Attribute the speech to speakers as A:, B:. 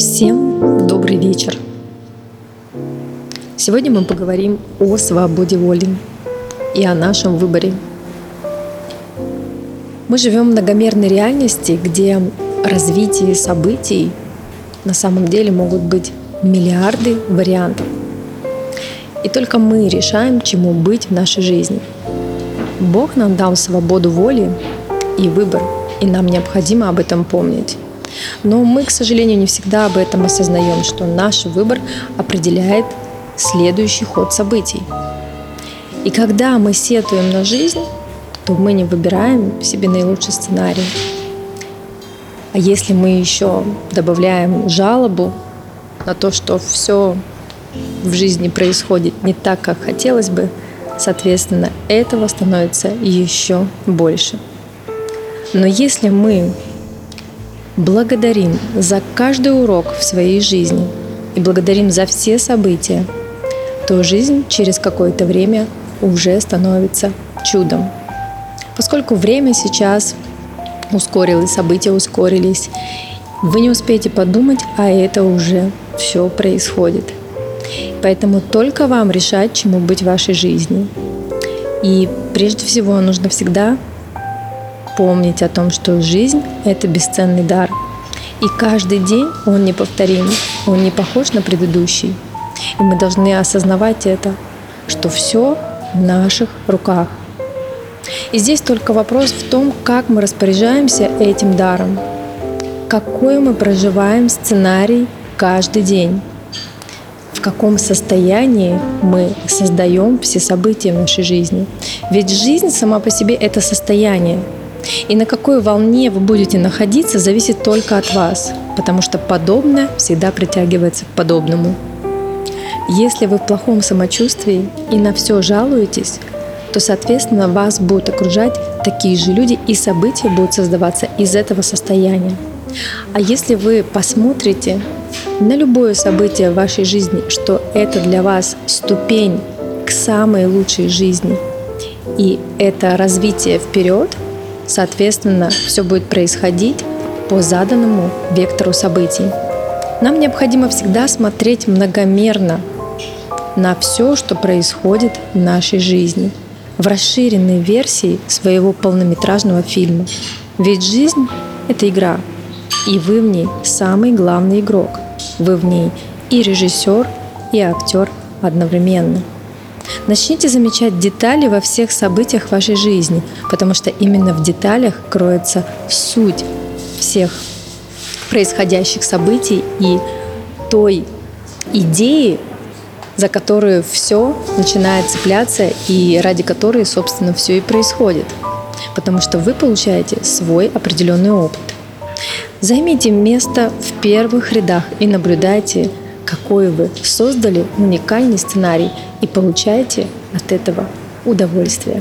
A: Всем добрый вечер. Сегодня мы поговорим о свободе воли и о нашем выборе. Мы живем в многомерной реальности, где развитие событий на самом деле могут быть миллиарды вариантов. И только мы решаем, чему быть в нашей жизни. Бог нам дал свободу воли и выбор, и нам необходимо об этом помнить. Но мы, к сожалению, не всегда об этом осознаем, что наш выбор определяет следующий ход событий. И когда мы сетуем на жизнь, то мы не выбираем себе наилучший сценарий. А если мы еще добавляем жалобу на то, что все в жизни происходит не так, как хотелось бы, соответственно, этого становится еще больше. Но если мы благодарим за каждый урок в своей жизни и благодарим за все события, то жизнь через какое-то время уже становится чудом. Поскольку время сейчас ускорилось, события ускорились, вы не успеете подумать, а это уже все происходит. Поэтому только вам решать, чему быть в вашей жизни. И прежде всего нужно всегда помнить о том, что жизнь – это бесценный дар. И каждый день он неповторим, он не похож на предыдущий. И мы должны осознавать это, что все в наших руках. И здесь только вопрос в том, как мы распоряжаемся этим даром, какой мы проживаем сценарий каждый день, в каком состоянии мы создаем все события в нашей жизни. Ведь жизнь сама по себе – это состояние – и на какой волне вы будете находиться, зависит только от вас, потому что подобное всегда притягивается к подобному. Если вы в плохом самочувствии и на все жалуетесь, то, соответственно, вас будут окружать такие же люди, и события будут создаваться из этого состояния. А если вы посмотрите на любое событие в вашей жизни, что это для вас ступень к самой лучшей жизни, и это развитие вперед – Соответственно, все будет происходить по заданному вектору событий. Нам необходимо всегда смотреть многомерно на все, что происходит в нашей жизни, в расширенной версии своего полнометражного фильма. Ведь жизнь — это игра, и вы в ней самый главный игрок. Вы в ней и режиссер, и актер одновременно. Начните замечать детали во всех событиях вашей жизни, потому что именно в деталях кроется суть всех происходящих событий и той идеи, за которую все начинает цепляться и ради которой, собственно, все и происходит. Потому что вы получаете свой определенный опыт. Займите место в первых рядах и наблюдайте какой вы создали уникальный сценарий и получаете от этого удовольствие.